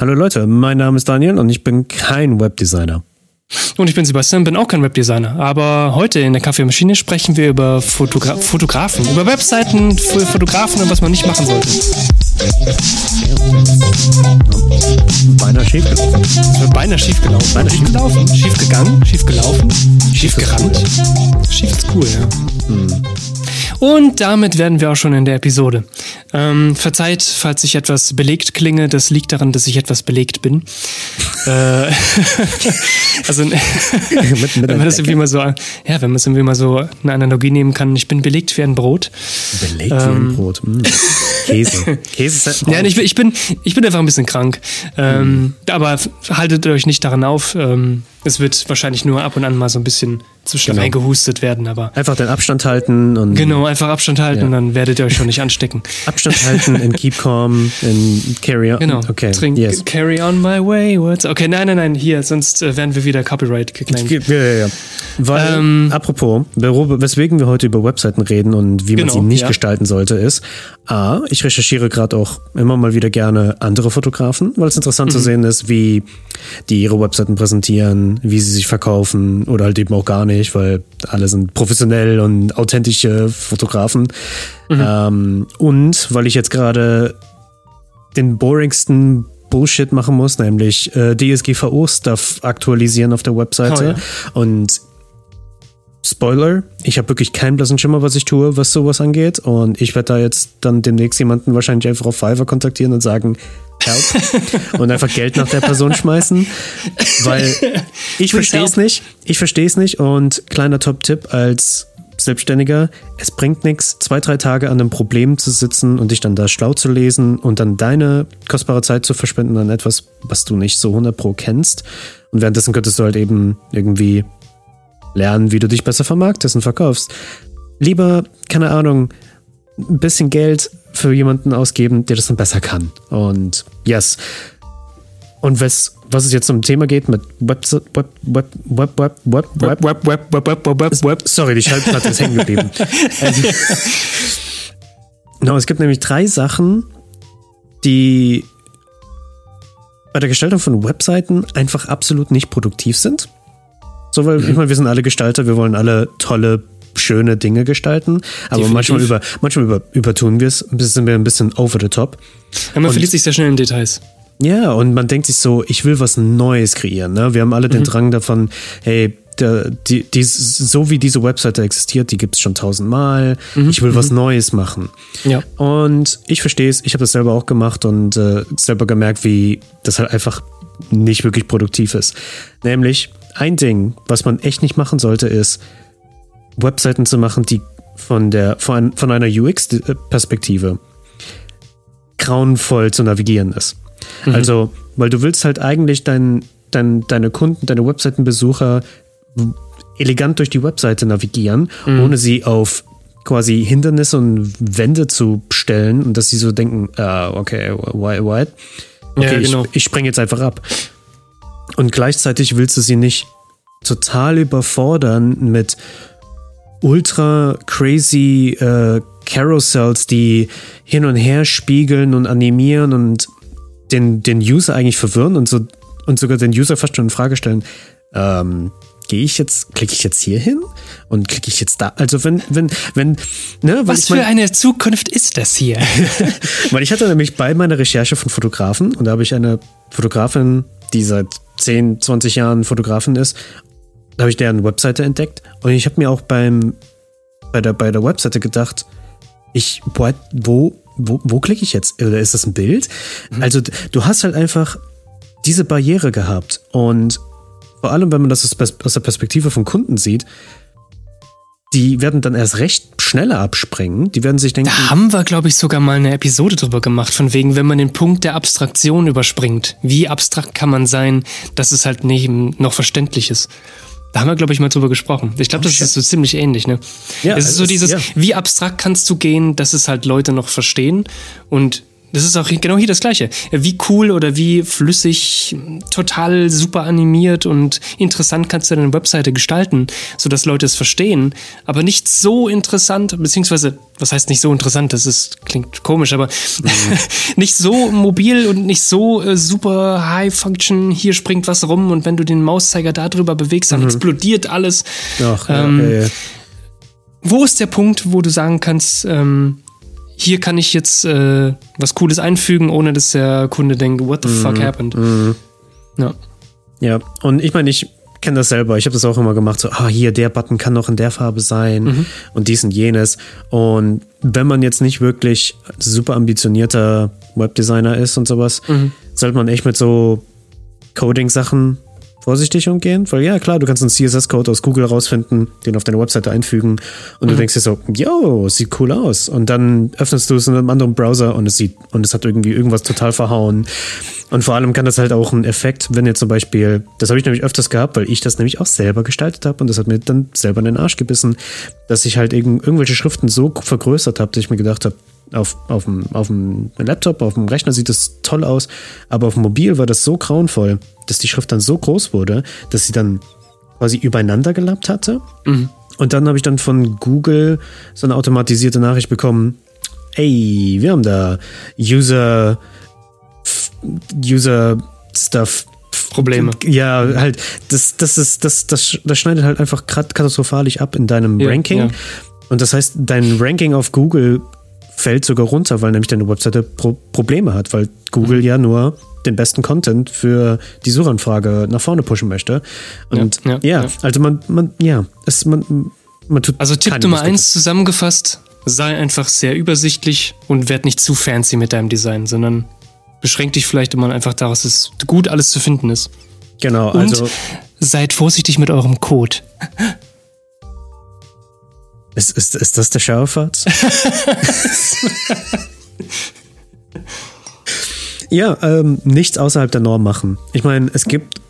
Hallo Leute, mein Name ist Daniel und ich bin kein Webdesigner. Und ich bin Sebastian, bin auch kein Webdesigner. Aber heute in der Kaffeemaschine sprechen wir über Fotogra Fotografen, über Webseiten für Fotografen und was man nicht machen sollte. Beinahe schief gelaufen. Beinahe schief gelaufen. Beinahe schief gelaufen. Schief gegangen, schief gelaufen, schief gerannt. Schief ist cool, ja. Hm. Und damit werden wir auch schon in der Episode. Ähm, verzeiht, falls ich etwas belegt klinge, das liegt daran, dass ich etwas belegt bin. äh, also mit, mit wenn man das irgendwie mal so, ja, wenn man es irgendwie mal so eine Analogie nehmen kann, ich bin belegt wie ein Brot. Belegt ähm, wie ein ähm, Brot. Hm. Käse. Käse ist halt Ja, ich, ich, bin, ich bin einfach ein bisschen krank. Ähm, mhm. Aber haltet euch nicht daran auf. Ähm, es wird wahrscheinlich nur ab und an mal so ein bisschen zwischen genau. reingehustet werden, aber. Einfach den Abstand halten und. Genau, einfach Abstand halten ja. und dann werdet ihr euch schon nicht anstecken. Abstand halten in Keep Calm, in Carry On. Genau. Okay. Trink, yes. Carry on my way. What's, okay, nein, nein, nein, hier, sonst äh, werden wir wieder Copyright geclaimed. Ja, ja, ja. Weil, ähm, apropos, weswegen wir heute über Webseiten reden und wie man genau, sie nicht ja. gestalten sollte, ist, A, ich recherchiere gerade auch immer mal wieder gerne andere Fotografen, weil es interessant mhm. zu sehen ist, wie die ihre Webseiten präsentieren, wie sie sich verkaufen oder halt eben auch gar nicht, weil alle sind professionell und authentische Fotografen. Mhm. Ähm, und weil ich jetzt gerade den boringsten Bullshit machen muss, nämlich äh, DSGVO-Stuff aktualisieren auf der Webseite. Oh, ja. Und Spoiler, ich habe wirklich keinen blassen Schimmer, was ich tue, was sowas angeht. Und ich werde da jetzt dann demnächst jemanden wahrscheinlich einfach auf Fiverr kontaktieren und sagen, help. und einfach Geld nach der Person schmeißen. Weil ich verstehe es nicht. Ich verstehe es nicht. Und kleiner Top-Tipp als Selbstständiger, es bringt nichts, zwei, drei Tage an einem Problem zu sitzen und dich dann da schlau zu lesen und dann deine kostbare Zeit zu verschwenden an etwas, was du nicht so 100 pro kennst. Und währenddessen könntest du halt eben irgendwie lernen, wie du dich besser vermarktest und verkaufst. Lieber, keine Ahnung, ein bisschen Geld für jemanden ausgeben, der das dann besser kann. Und yes. Und was, was es jetzt zum Thema geht mit Web, Web, Web, Web, Web, Web, Web, Web, Web, Web, Web, Web, Web, Web. Sorry, die Schallplatte ist hängen geblieben. no, es gibt nämlich drei Sachen, die bei der Gestaltung von Webseiten einfach absolut nicht produktiv sind. So, weil mhm. ich meine, wir sind alle Gestalter, wir wollen alle tolle, schöne Dinge gestalten, aber Definitiv. manchmal, über, manchmal über, übertun wir es, sind wir ein bisschen over the top. Ja, man und, verliert sich sehr schnell in Details. Ja, und man denkt sich so, ich will was Neues kreieren. Ne? Wir haben alle den mhm. Drang davon, hey, der, die, die, so wie diese Webseite existiert, die gibt es schon tausendmal. Mhm. Ich will was mhm. Neues machen. Ja. Und ich verstehe es, ich habe das selber auch gemacht und äh, selber gemerkt, wie das halt einfach nicht wirklich produktiv ist. Nämlich, ein Ding, was man echt nicht machen sollte, ist, Webseiten zu machen, die von, der, von, von einer UX-Perspektive grauenvoll zu navigieren ist. Mhm. Also, weil du willst halt eigentlich dein, dein, deine Kunden, deine Webseitenbesucher elegant durch die Webseite navigieren, mhm. ohne sie auf quasi Hindernisse und Wände zu stellen und dass sie so denken, ah, okay, why, why? Okay, ja, genau. ich, ich springe jetzt einfach ab. Und gleichzeitig willst du sie nicht total überfordern mit ultra crazy äh, Carousels, die hin und her spiegeln und animieren und den, den User eigentlich verwirren und so und sogar den User fast schon in Frage stellen. Ähm, gehe ich jetzt, klicke ich jetzt hier hin und klicke ich jetzt da? Also wenn, wenn, wenn, ne, Was für mein, eine Zukunft ist das hier? weil ich hatte nämlich bei meiner Recherche von Fotografen und da habe ich eine Fotografin, die seit 10, 20 Jahren Fotografin ist, da habe ich deren Webseite entdeckt und ich habe mir auch beim, bei der, bei der Webseite gedacht, ich, wo, wo, wo klicke ich jetzt? Oder ist das ein Bild? Mhm. Also du hast halt einfach diese Barriere gehabt und vor allem, wenn man das aus der Perspektive von Kunden sieht, die werden dann erst recht schneller abspringen. Die werden sich denken. Da haben wir, glaube ich, sogar mal eine Episode drüber gemacht, von wegen, wenn man den Punkt der Abstraktion überspringt. Wie abstrakt kann man sein, dass es halt neben noch verständlich ist? Da haben wir, glaube ich, mal drüber gesprochen. Ich glaube, oh, das ist so ziemlich ähnlich, ne? Ja, es ist so dieses, ja. wie abstrakt kannst du gehen, dass es halt Leute noch verstehen und Das ist auch genau hier das Gleiche. Wie cool oder wie flüssig, total super animiert und interessant kannst du deine Webseite gestalten, sodass Leute es verstehen, aber nicht so interessant, beziehungsweise, was heißt nicht so interessant, das ist, klingt komisch, aber mhm. nicht so mobil und nicht so äh, super High Function, hier springt was rum und wenn du den Mauszeiger darüber bewegst, dann mhm. explodiert alles. Ach, ähm, ja, ja, ja. Wo ist der Punkt, wo du sagen kannst, ähm, hier kann ich jetzt äh, was Cooles einfügen, ohne dass der Kunde denkt, what the mm, fuck mhm. happened? Mm. Ja. Ja, und ich meine, ich kenne das selber. Ich habe das auch immer gemacht, so, ah, hier, der Button kann noch in der Farbe sein mhm. und dies und jenes. Und wenn man jetzt nicht wirklich super ambitionierter Webdesigner ist und sowas, mhm. sollte man echt mit so Coding-Sachen vorsichtig umgehen, weil ja, klar, du kannst einen CSS-Code aus Google rausfinden, den auf deine Webseite einfügen und mhm. du denkst dir so, yo, sieht cool aus. Und dann öffnest du es in einem anderen Browser und es sieht, und es hat irgendwie irgendwas total verhauen. Und vor allem kann das halt auch einen Effekt, wenn ihr zum Beispiel, das habe ich nämlich öfters gehabt, weil ich das nämlich auch selber gestaltet habe und das hat mir dann selber in den Arsch gebissen, dass ich halt irgendwelche Schriften so vergrößert habe, dass ich mir gedacht habe, auf, auf, dem, auf dem Laptop, auf dem Rechner sieht das toll aus, aber auf dem Mobil war das so grauenvoll, dass die Schrift dann so groß wurde, dass sie dann quasi übereinander gelappt hatte. Mhm. Und dann habe ich dann von Google so eine automatisierte Nachricht bekommen, ey, wir haben da User, User Stuff Probleme. Ja, halt, das, das ist, das, das, das schneidet halt einfach katastrophalisch ab in deinem ja, Ranking. Ja. Und das heißt, dein Ranking auf Google fällt sogar runter, weil nämlich deine Webseite Pro Probleme hat, weil Google mhm. ja nur den besten Content für die Suchanfrage nach vorne pushen möchte. Und ja, ja, ja. also man, man, ja, es, man, man tut. Also Tipp Nummer eins zusammengefasst, sei einfach sehr übersichtlich und werd nicht zu fancy mit deinem Design, sondern beschränk dich vielleicht immer einfach darauf, dass gut alles zu finden ist. Genau, also. Und seid vorsichtig mit eurem Code. Ist, ist, ist das der Schauerfatz? ja, ähm, nichts außerhalb der Norm machen. Ich meine, es gibt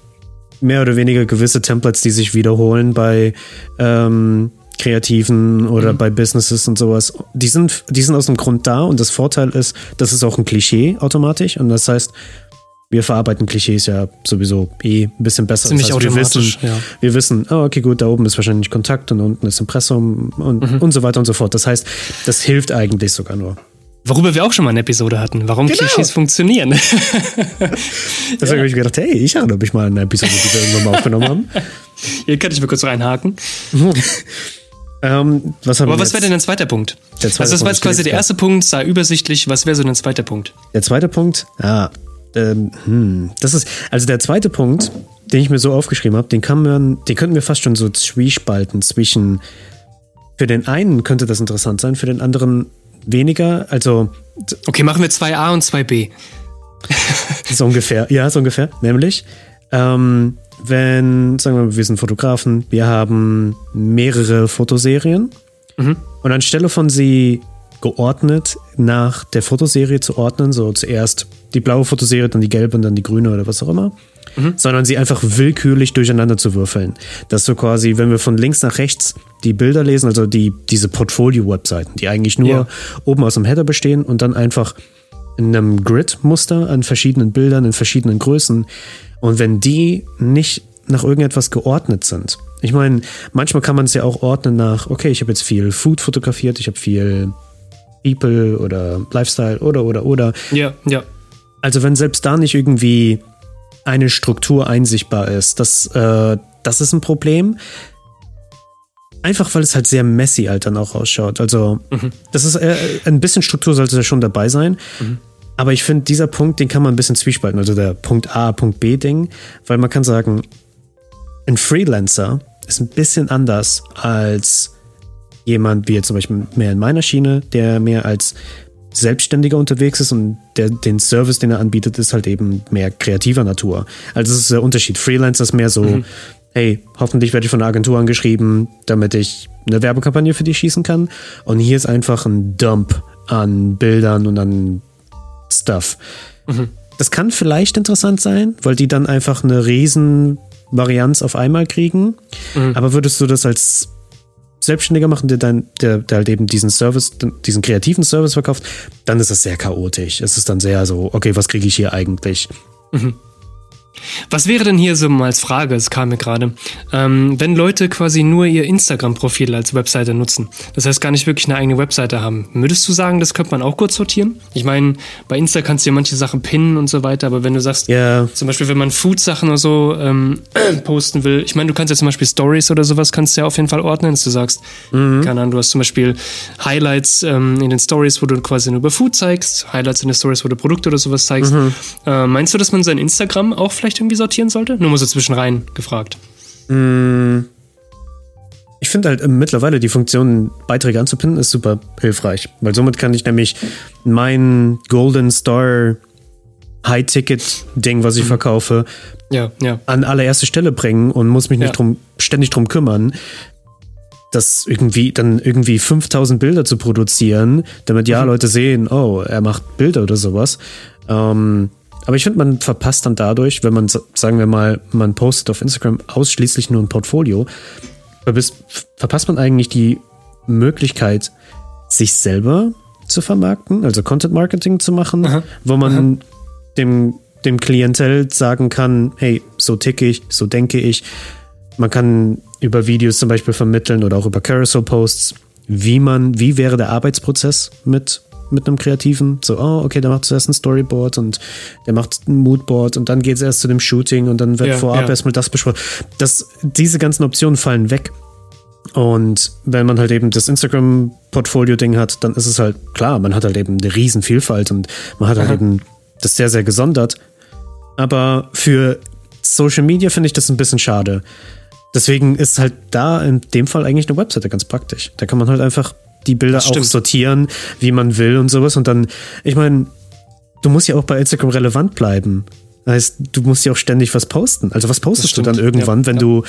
mehr oder weniger gewisse Templates, die sich wiederholen bei ähm, Kreativen oder mhm. bei Businesses und sowas. Die sind, die sind aus dem Grund da und das Vorteil ist, das ist auch ein Klischee automatisch und das heißt, wir verarbeiten Klischees ja sowieso eh ein bisschen besser. Ziemlich das heißt, wir wissen, ja. wir wissen, oh, okay, gut, da oben ist wahrscheinlich Kontakt und unten ist Impressum und, mhm. und so weiter und so fort. Das heißt, das hilft eigentlich sogar nur. Worüber wir auch schon mal eine Episode hatten, warum genau. Klischees funktionieren. Deswegen ja. habe ich gedacht, hey, ich erinnere mich mal an eine Episode, die wir irgendwann mal aufgenommen haben. Hier kann ich mal kurz reinhaken. ähm, was Aber was wäre denn ein zweiter Punkt? Der zweite also das war jetzt quasi der erste Punkt, sei übersichtlich. Was wäre so ein zweiter Punkt? Der zweite Punkt, ja, ähm, hm, das ist, also der zweite Punkt, den ich mir so aufgeschrieben habe, den kann man, den könnten wir fast schon so zwiespalten zwischen, für den einen könnte das interessant sein, für den anderen weniger, also. Okay, machen wir 2a und 2b. so ungefähr, ja, so ungefähr, nämlich, ähm, wenn, sagen wir mal, wir sind Fotografen, wir haben mehrere Fotoserien mhm. und anstelle von sie geordnet nach der Fotoserie zu ordnen, so zuerst die blaue Fotoserie, dann die gelbe und dann die grüne oder was auch immer, mhm. sondern sie einfach willkürlich durcheinander zu würfeln. Dass so quasi, wenn wir von links nach rechts die Bilder lesen, also die, diese Portfolio-Webseiten, die eigentlich nur ja. oben aus dem Header bestehen und dann einfach in einem Grid-Muster an verschiedenen Bildern in verschiedenen Größen. Und wenn die nicht nach irgendetwas geordnet sind. Ich meine, manchmal kann man es ja auch ordnen nach, okay, ich habe jetzt viel Food fotografiert, ich habe viel People oder Lifestyle oder oder oder. Ja, ja. Also wenn selbst da nicht irgendwie eine Struktur einsichtbar ist, das, äh, das ist ein Problem. Einfach weil es halt sehr messy halt dann auch ausschaut. Also mhm. das ist äh, ein bisschen Struktur sollte da schon dabei sein. Mhm. Aber ich finde, dieser Punkt, den kann man ein bisschen zwiespalten. Also der Punkt A, Punkt B Ding, weil man kann sagen, ein Freelancer ist ein bisschen anders als jemand wie jetzt zum Beispiel mehr in meiner Schiene, der mehr als Selbstständiger unterwegs ist und der, den Service, den er anbietet, ist halt eben mehr kreativer Natur. Also das ist der Unterschied. Freelancer ist mehr so, mhm. hey, hoffentlich werde ich von der Agentur angeschrieben, damit ich eine Werbekampagne für dich schießen kann. Und hier ist einfach ein Dump an Bildern und an Stuff. Mhm. Das kann vielleicht interessant sein, weil die dann einfach eine riesen Varianz auf einmal kriegen. Mhm. Aber würdest du das als Selbstständiger machen, der dann, der, der halt eben diesen Service, diesen kreativen Service verkauft, dann ist es sehr chaotisch. Es ist dann sehr so, okay, was kriege ich hier eigentlich? Mhm. Was wäre denn hier so mal als Frage, es kam mir gerade, ähm, wenn Leute quasi nur ihr Instagram-Profil als Webseite nutzen, das heißt gar nicht wirklich eine eigene Webseite haben, würdest du sagen, das könnte man auch kurz sortieren? Ich meine, bei Insta kannst du ja manche Sachen pinnen und so weiter, aber wenn du sagst, yeah. zum Beispiel, wenn man Food-Sachen oder so ähm, posten will, ich meine, du kannst ja zum Beispiel Stories oder sowas, kannst du ja auf jeden Fall ordnen, dass du sagst, mhm. keine Ahnung, du hast zum Beispiel Highlights ähm, in den Stories, wo du quasi nur über Food zeigst, Highlights in den Stories, wo du Produkte oder sowas zeigst. Mhm. Äh, meinst du, dass man sein Instagram auch vielleicht vielleicht irgendwie sortieren sollte? Nur mal so zwischenrein gefragt. Mm. Ich finde halt äh, mittlerweile die Funktion, Beiträge anzupinnen, ist super hilfreich. Weil somit kann ich nämlich mein Golden Star High-Ticket-Ding, was ich mhm. verkaufe, ja, ja. an allererste Stelle bringen und muss mich nicht ja. drum, ständig drum kümmern, das irgendwie dann irgendwie 5000 Bilder zu produzieren, damit ja mhm. Leute sehen, oh, er macht Bilder oder sowas. Ähm, aber ich finde, man verpasst dann dadurch, wenn man, sagen wir mal, man postet auf Instagram ausschließlich nur ein Portfolio, verpasst man eigentlich die Möglichkeit, sich selber zu vermarkten, also Content Marketing zu machen, Aha. wo man Aha. dem, dem Klientel sagen kann, hey, so ticke ich, so denke ich. Man kann über Videos zum Beispiel vermitteln oder auch über Carousel Posts, wie man, wie wäre der Arbeitsprozess mit mit einem Kreativen. So, oh, okay, der macht zuerst ein Storyboard und der macht ein Moodboard und dann geht es erst zu dem Shooting und dann wird ja, vorab ja. erstmal das besprochen. Das, diese ganzen Optionen fallen weg. Und wenn man halt eben das Instagram-Portfolio-Ding hat, dann ist es halt klar, man hat halt eben eine riesen Vielfalt und man hat halt Aha. eben das sehr, sehr gesondert. Aber für Social Media finde ich das ein bisschen schade. Deswegen ist halt da in dem Fall eigentlich eine Webseite ganz praktisch. Da kann man halt einfach die Bilder auch sortieren, wie man will und sowas. Und dann, ich meine, du musst ja auch bei Instagram relevant bleiben. Das heißt, du musst ja auch ständig was posten. Also was postest du dann irgendwann, ja, wenn ja. du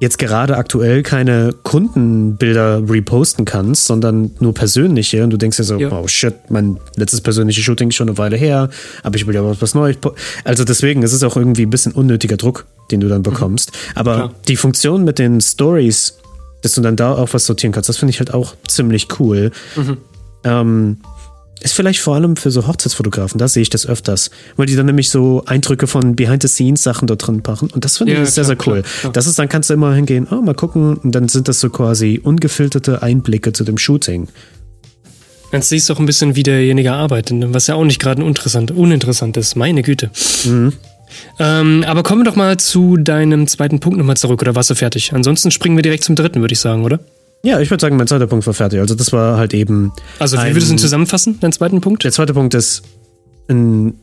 jetzt gerade aktuell keine Kundenbilder reposten kannst, sondern nur persönliche und du denkst dir so, ja. oh shit, mein letztes persönliches Shooting ist schon eine Weile her, aber ich will ja was Neues. Also deswegen ist es auch irgendwie ein bisschen unnötiger Druck, den du dann bekommst. Mhm. Aber Klar. die Funktion mit den Stories dass du dann da auch was sortieren kannst. Das finde ich halt auch ziemlich cool. Mhm. Ähm, ist vielleicht vor allem für so Hochzeitsfotografen, da sehe ich das öfters, weil die dann nämlich so Eindrücke von Behind-the-Scenes-Sachen dort drin machen. Und das finde ja, ich sehr, klar, sehr cool. Klar, klar. Das ist, dann kannst du immer hingehen, oh, mal gucken, und dann sind das so quasi ungefilterte Einblicke zu dem Shooting. Dann siehst du auch ein bisschen, wie derjenige arbeitet, was ja auch nicht gerade uninteressant, uninteressant ist. Meine Güte. Mhm. Ähm, aber kommen wir doch mal zu deinem zweiten Punkt nochmal zurück, oder warst du fertig? Ansonsten springen wir direkt zum dritten, würde ich sagen, oder? Ja, ich würde sagen, mein zweiter Punkt war fertig. Also das war halt eben. Also wie würdest du ihn zusammenfassen, deinen zweiten Punkt? Der zweite Punkt ist ein,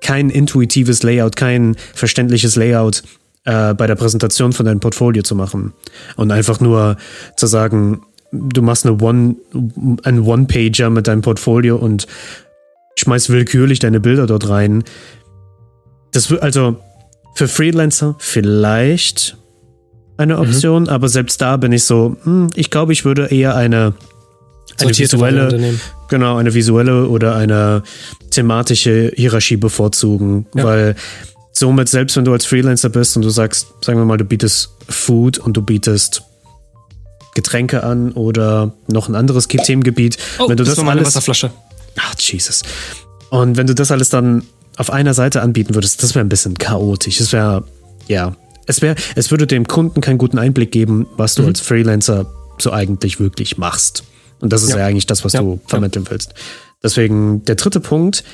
kein intuitives Layout, kein verständliches Layout äh, bei der Präsentation von deinem Portfolio zu machen. Und einfach nur zu sagen, du machst eine One, einen One-Pager mit deinem Portfolio und schmeißt willkürlich deine Bilder dort rein. Das also für Freelancer vielleicht eine mhm. Option, mhm. aber selbst da bin ich so, hm, ich glaube, ich würde eher eine, eine visuelle, genau, eine visuelle oder eine thematische Hierarchie bevorzugen, ja. weil somit, selbst wenn du als Freelancer bist und du sagst, sagen wir mal, du bietest Food und du bietest Getränke an oder noch ein anderes Themengebiet, oh, wenn du das, das alles, Wasserflasche. Ach, Jesus. Und wenn du das alles dann auf einer Seite anbieten würdest, das wäre ein bisschen chaotisch. Das wäre, ja, es wäre, es würde dem Kunden keinen guten Einblick geben, was du mhm. als Freelancer so eigentlich wirklich machst. Und das ist ja, ja eigentlich das, was ja, du vermitteln ja. willst. Deswegen der dritte Punkt,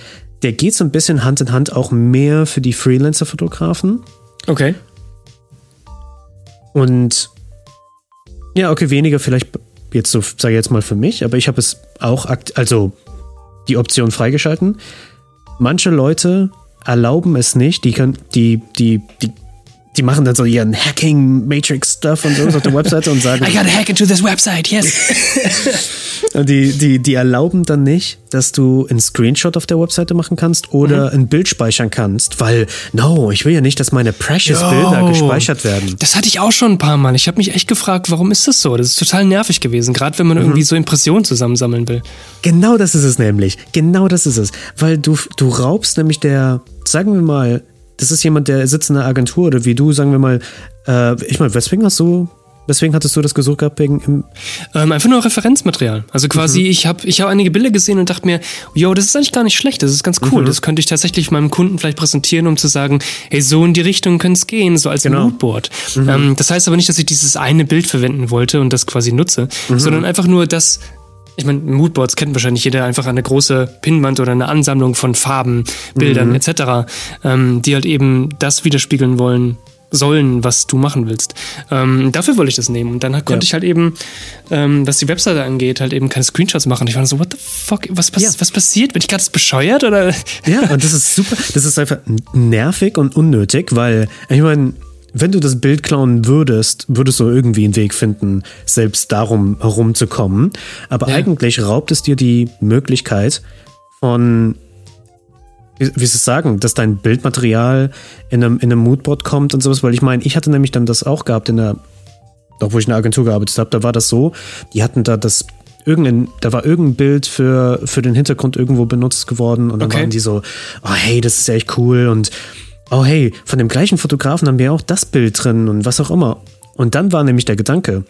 der geht so ein bisschen Hand in Hand auch mehr für die Freelancer-Fotografen. Okay. Und ja, okay, weniger vielleicht jetzt so, sage ich jetzt mal für mich, aber ich habe es auch, also die Option freigeschalten manche Leute erlauben es nicht, die können, die, die, die, die machen dann so ihren Hacking Matrix Stuff und so auf der Webseite und sagen. I gotta hack into this website, yes. und die, die, die erlauben dann nicht, dass du einen Screenshot auf der Webseite machen kannst oder mhm. ein Bild speichern kannst, weil, no, ich will ja nicht, dass meine precious Yo, Bilder gespeichert werden. Das hatte ich auch schon ein paar Mal. Ich habe mich echt gefragt, warum ist das so? Das ist total nervig gewesen, gerade wenn man mhm. irgendwie so Impressionen zusammensammeln will. Genau das ist es nämlich. Genau das ist es. Weil du, du raubst nämlich der, sagen wir mal, das ist jemand, der sitzt in einer Agentur oder wie du, sagen wir mal, äh, ich meine, weswegen hast du Weswegen hattest du das gesucht gehabt? Wegen ähm, einfach nur Referenzmaterial. Also quasi, mhm. ich habe ich hab einige Bilder gesehen und dachte mir, yo, das ist eigentlich gar nicht schlecht, das ist ganz cool. Mhm. Das könnte ich tatsächlich meinem Kunden vielleicht präsentieren, um zu sagen, hey, so in die Richtung könnte es gehen, so als genau. Moodboard. Mhm. Ähm, das heißt aber nicht, dass ich dieses eine Bild verwenden wollte und das quasi nutze, mhm. sondern einfach nur das, ich meine, Moodboards kennt wahrscheinlich jeder einfach eine große Pinwand oder eine Ansammlung von Farben, Bildern mhm. etc., ähm, die halt eben das widerspiegeln wollen, sollen, was du machen willst. Ähm, dafür wollte ich das nehmen. Und dann konnte ja. ich halt eben, ähm, was die Webseite angeht, halt eben keine Screenshots machen. Ich war so, what the fuck, was, was, ja. was passiert? Bin ich gerade bescheuert? Oder? Ja, und das ist super. Das ist einfach nervig und unnötig, weil, ich meine, wenn du das Bild klauen würdest, würdest du irgendwie einen Weg finden, selbst darum herumzukommen. Aber ja. eigentlich raubt es dir die Möglichkeit von wie, wie sie sagen, dass dein Bildmaterial in einem, in einem Moodboard kommt und sowas, weil ich meine, ich hatte nämlich dann das auch gehabt in der, doch wo ich in der Agentur gearbeitet habe, da war das so, die hatten da das irgendein, da war irgendein Bild für, für den Hintergrund irgendwo benutzt geworden und dann okay. waren die so, oh hey, das ist echt cool und oh hey, von dem gleichen Fotografen haben wir auch das Bild drin und was auch immer. Und dann war nämlich der Gedanke,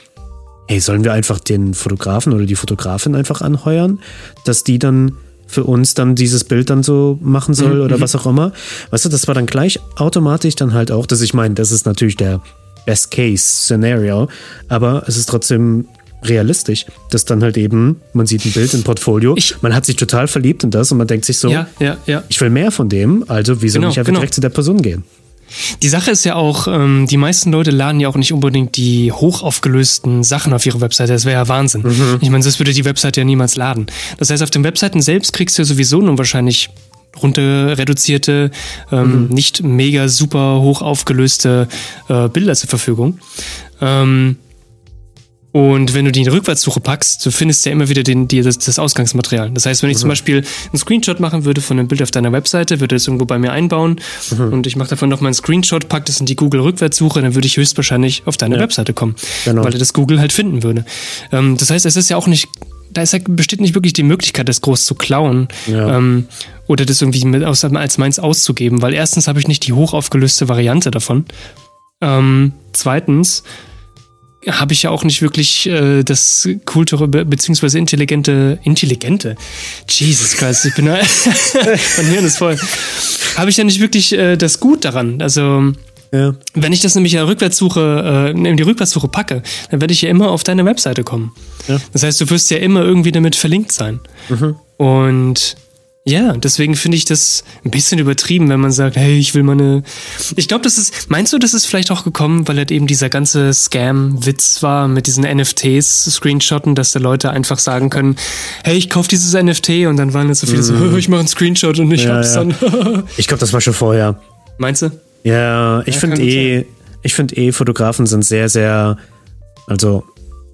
hey, sollen wir einfach den Fotografen oder die Fotografin einfach anheuern, dass die dann für uns dann dieses Bild dann so machen soll mhm. oder mhm. was auch immer. Weißt du, das war dann gleich automatisch dann halt auch, dass ich meine, das ist natürlich der Best-Case-Szenario, aber es ist trotzdem realistisch, dass dann halt eben, man sieht ein Bild im Portfolio, ich, man hat sich total verliebt in das und man denkt sich so, ja, ja, ja. ich will mehr von dem, also wieso genau, nicht einfach genau. direkt zu der Person gehen? Die Sache ist ja auch, ähm, die meisten Leute laden ja auch nicht unbedingt die hochaufgelösten Sachen auf ihre Webseite. Das wäre ja Wahnsinn. Mhm. Ich meine, das würde die Webseite ja niemals laden. Das heißt, auf den Webseiten selbst kriegst du ja sowieso nur wahrscheinlich runter reduzierte, ähm, mhm. nicht mega super hoch aufgelöste äh, Bilder zur Verfügung. Ähm, und wenn du die in die Rückwärtssuche packst, du findest ja immer wieder den, die, das, das Ausgangsmaterial. Das heißt, wenn ich mhm. zum Beispiel einen Screenshot machen würde von einem Bild auf deiner Webseite, würde das irgendwo bei mir einbauen mhm. und ich mache davon nochmal einen Screenshot, pack das in die Google-Rückwärtssuche, dann würde ich höchstwahrscheinlich auf deine ja. Webseite kommen, genau. weil er das Google halt finden würde. Ähm, das heißt, es ist ja auch nicht, da ist, besteht nicht wirklich die Möglichkeit, das groß zu klauen. Ja. Ähm, oder das irgendwie mit, als meins auszugeben, weil erstens habe ich nicht die hochaufgelöste Variante davon. Ähm, zweitens habe ich ja auch nicht wirklich äh, das kulturelle be beziehungsweise intelligente, intelligente, Jesus Christ, ich bin, mein Hirn ist voll, habe ich ja nicht wirklich äh, das Gut daran. Also ja. wenn ich das nämlich in, Rückwärtssuche, äh, in die Rückwärtssuche packe, dann werde ich ja immer auf deine Webseite kommen. Ja. Das heißt, du wirst ja immer irgendwie damit verlinkt sein. Mhm. Und ja, deswegen finde ich das ein bisschen übertrieben, wenn man sagt, hey, ich will meine. Ich glaube, das ist. Meinst du, das ist vielleicht auch gekommen, weil halt eben dieser ganze Scam-Witz war mit diesen NFTs, Screenshotten, dass da Leute einfach sagen können, hey, ich kaufe dieses NFT und dann waren jetzt so viele mm. so, ich mache einen Screenshot und ich ja, hab's ja. dann. ich glaube, das war schon vorher. Meinst du? Ja, ich ja, finde eh, ich finde eh, Fotografen sind sehr, sehr, also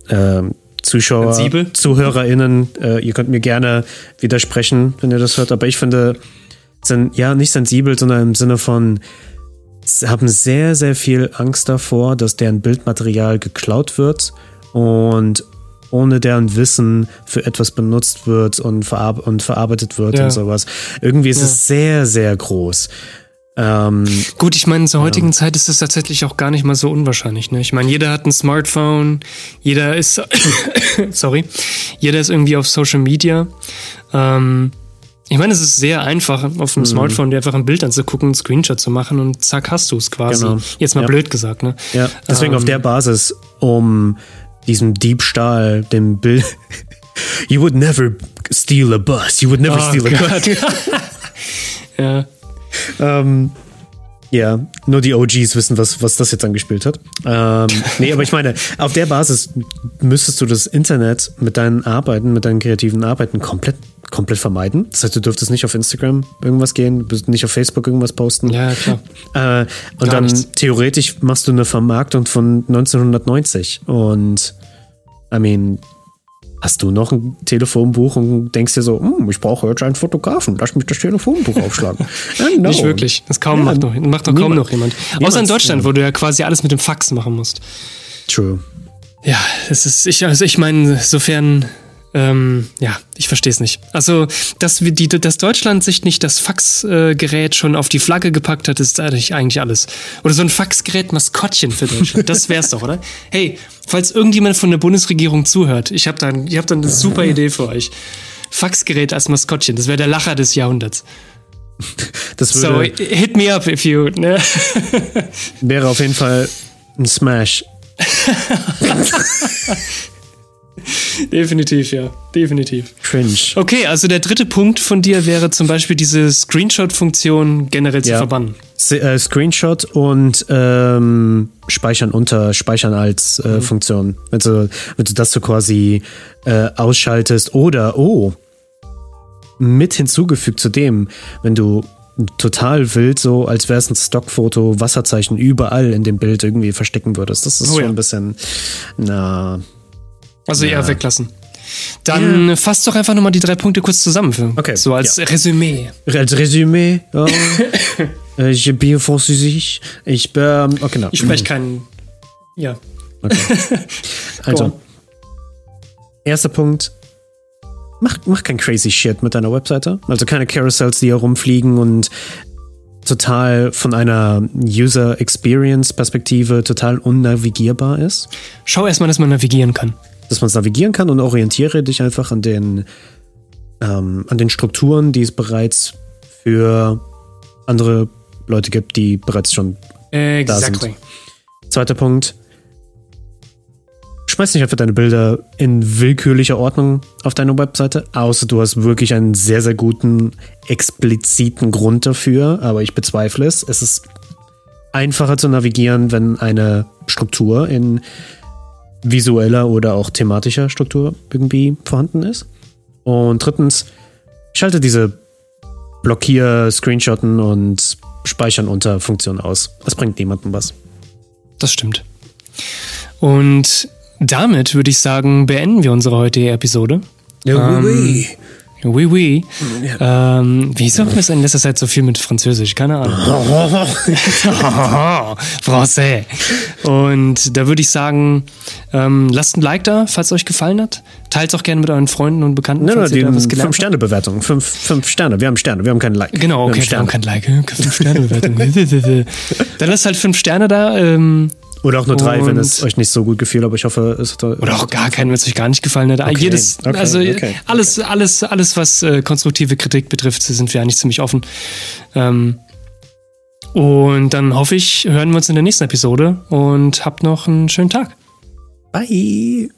ähm, Zuschauer, Sensibel. ZuhörerInnen, äh, ihr könnt mir gerne widersprechen, wenn ihr das hört, aber ich finde, sind ja nicht sensibel, sondern im Sinne von, haben sehr, sehr viel Angst davor, dass deren Bildmaterial geklaut wird und ohne deren Wissen für etwas benutzt wird und, verar und verarbeitet wird ja. und sowas. Irgendwie ist ja. es sehr, sehr groß. Ähm, Gut, ich meine, zur heutigen ja. Zeit ist es tatsächlich auch gar nicht mal so unwahrscheinlich. Ne? Ich meine, jeder hat ein Smartphone, jeder ist, sorry, jeder ist irgendwie auf Social Media. Ähm, ich meine, es ist sehr einfach, auf dem mhm. Smartphone dir einfach ein Bild anzugucken, einen Screenshot zu machen und zack, hast du es quasi. Genau. Jetzt mal ja. blöd gesagt. Ne? Ja, deswegen ähm, auf der Basis, um diesem Diebstahl, dem Bild. you would never steal a bus. You would never oh steal a bus. ja ähm, ja, nur die OGs wissen, was, was das jetzt angespielt hat. Ähm, nee, aber ich meine, auf der Basis müsstest du das Internet mit deinen Arbeiten, mit deinen kreativen Arbeiten komplett, komplett vermeiden. Das heißt, du dürftest nicht auf Instagram irgendwas gehen, nicht auf Facebook irgendwas posten. Ja, klar. Äh, und Gar dann nichts. theoretisch machst du eine Vermarktung von 1990. Und I mean, hast du noch ein Telefonbuch und denkst dir so, hm, ich brauche jetzt einen Fotografen, lass mich das Telefonbuch aufschlagen. no. Nicht wirklich. Das kaum ja, macht, noch, macht doch kaum noch jemand. Außer in Deutschland, ja. wo du ja quasi alles mit dem Fax machen musst. True. Ja, es ist, ich, also ich meine, sofern ähm, ja, ich verstehe es nicht. Also, dass, wir die, dass Deutschland sich nicht das Faxgerät schon auf die Flagge gepackt hat, ist eigentlich, eigentlich alles. Oder so ein Faxgerät-Maskottchen für Deutschland. Das wär's doch, oder? Hey, falls irgendjemand von der Bundesregierung zuhört, ich habe dann, ich hab dann eine super Idee für euch. Faxgerät als Maskottchen, das wäre der Lacher des Jahrhunderts. Das würde, so, hit me up if you. Ne? Wäre auf jeden Fall ein Smash. definitiv, ja. Definitiv. Cringe. Okay, also der dritte Punkt von dir wäre zum Beispiel diese Screenshot-Funktion generell zu ja. verbannen. S äh, Screenshot und ähm, Speichern unter, Speichern als äh, mhm. Funktion. Wenn du, wenn du das so quasi äh, ausschaltest oder, oh, mit hinzugefügt zu dem, wenn du total wild, so als wäre es ein Stockfoto, Wasserzeichen überall in dem Bild irgendwie verstecken würdest. Das ist oh, schon ja. ein bisschen, na, also ja. eher weglassen. Dann ja. fasst doch einfach nochmal die drei Punkte kurz zusammen. Für, okay. So als ja. Resümee. Als Resümee. Oh. ich bin französisch. Ich bin. Okay, no. Ich spreche keinen. Ja. Okay. Also. erster Punkt. Mach, mach kein crazy Shit mit deiner Webseite. Also keine Carousels, die herumfliegen und total von einer User Experience Perspektive total unnavigierbar ist. Schau erstmal, dass man navigieren kann. Dass man es navigieren kann und orientiere dich einfach an den, ähm, an den Strukturen, die es bereits für andere Leute gibt, die bereits schon exactly. da sind. Zweiter Punkt, schmeiß nicht einfach deine Bilder in willkürlicher Ordnung auf deine Webseite, außer du hast wirklich einen sehr, sehr guten, expliziten Grund dafür. Aber ich bezweifle es. Es ist einfacher zu navigieren, wenn eine Struktur in visueller oder auch thematischer Struktur irgendwie vorhanden ist. Und drittens, schalte diese Blockier, Screenshotten und Speichern unter Funktion aus. Das bringt niemandem was. Das stimmt. Und damit würde ich sagen, beenden wir unsere heutige Episode. Ja, ähm, oui, oui. Oui, Ja. Ähm, wieso es in letzter Zeit so viel mit Französisch? Keine Ahnung. Français. Und da würde ich sagen, ähm, lasst ein Like da, falls es euch gefallen hat. Teilt es auch gerne mit euren Freunden und Bekannten. Nein, nein, die fünf Sterne Bewertung. Fünf, fünf Sterne. Wir haben Sterne. Wir haben kein Like. Genau, okay, wir haben, wir haben kein Like. Fünf Sterne Bewertung. Dann lasst halt fünf Sterne da. Ähm, oder auch nur drei, und wenn es euch nicht so gut gefiel, aber ich hoffe, es hat. Oder auch gar keinen, wenn es euch gar nicht gefallen hat. Okay, Jedes, okay, also okay, alles, alles, alles, was äh, konstruktive Kritik betrifft, sind wir eigentlich ziemlich offen. Ähm, und dann hoffe ich, hören wir uns in der nächsten Episode und habt noch einen schönen Tag. Bye.